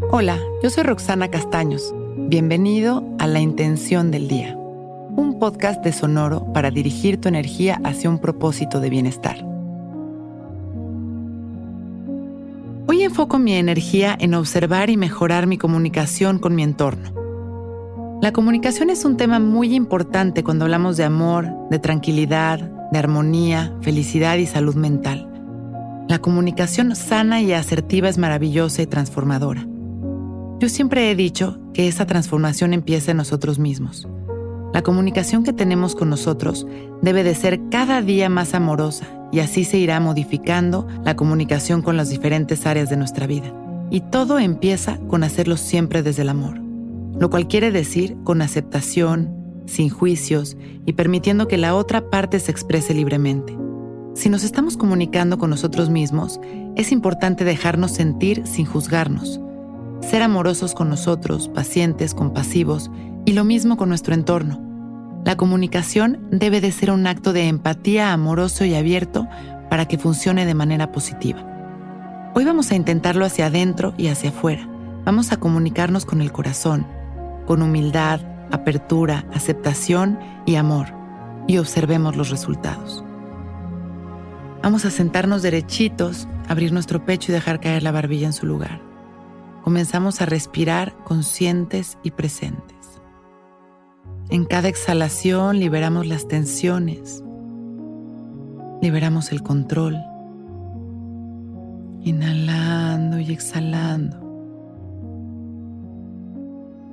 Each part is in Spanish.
Hola, yo soy Roxana Castaños. Bienvenido a La Intención del Día, un podcast de Sonoro para dirigir tu energía hacia un propósito de bienestar. Hoy enfoco mi energía en observar y mejorar mi comunicación con mi entorno. La comunicación es un tema muy importante cuando hablamos de amor, de tranquilidad, de armonía, felicidad y salud mental. La comunicación sana y asertiva es maravillosa y transformadora. Yo siempre he dicho que esa transformación empieza en nosotros mismos. La comunicación que tenemos con nosotros debe de ser cada día más amorosa y así se irá modificando la comunicación con las diferentes áreas de nuestra vida. Y todo empieza con hacerlo siempre desde el amor lo cual quiere decir con aceptación, sin juicios y permitiendo que la otra parte se exprese libremente. Si nos estamos comunicando con nosotros mismos, es importante dejarnos sentir sin juzgarnos, ser amorosos con nosotros, pacientes, compasivos y lo mismo con nuestro entorno. La comunicación debe de ser un acto de empatía amoroso y abierto para que funcione de manera positiva. Hoy vamos a intentarlo hacia adentro y hacia afuera. Vamos a comunicarnos con el corazón, con humildad, apertura, aceptación y amor, y observemos los resultados. Vamos a sentarnos derechitos, abrir nuestro pecho y dejar caer la barbilla en su lugar. Comenzamos a respirar conscientes y presentes. En cada exhalación liberamos las tensiones, liberamos el control, inhalando y exhalando.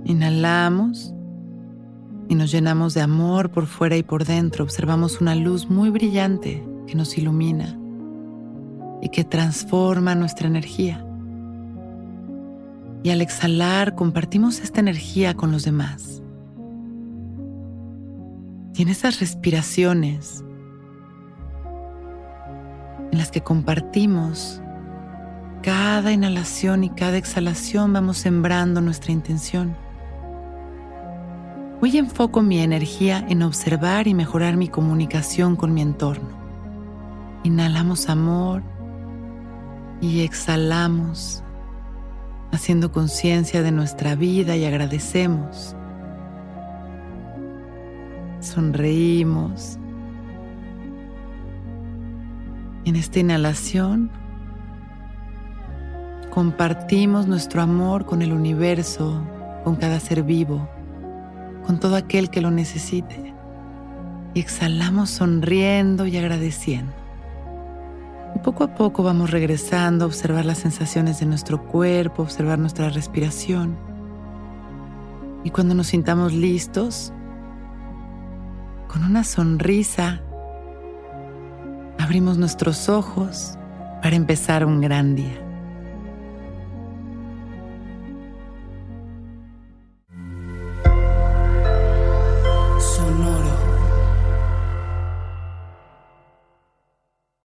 Inhalamos y nos llenamos de amor por fuera y por dentro. Observamos una luz muy brillante que nos ilumina y que transforma nuestra energía. Y al exhalar compartimos esta energía con los demás. Y en esas respiraciones en las que compartimos cada inhalación y cada exhalación vamos sembrando nuestra intención. Hoy enfoco mi energía en observar y mejorar mi comunicación con mi entorno. Inhalamos amor y exhalamos, haciendo conciencia de nuestra vida y agradecemos. Sonreímos. En esta inhalación compartimos nuestro amor con el universo, con cada ser vivo con todo aquel que lo necesite. Y exhalamos sonriendo y agradeciendo. Poco a poco vamos regresando a observar las sensaciones de nuestro cuerpo, observar nuestra respiración. Y cuando nos sintamos listos, con una sonrisa, abrimos nuestros ojos para empezar un gran día.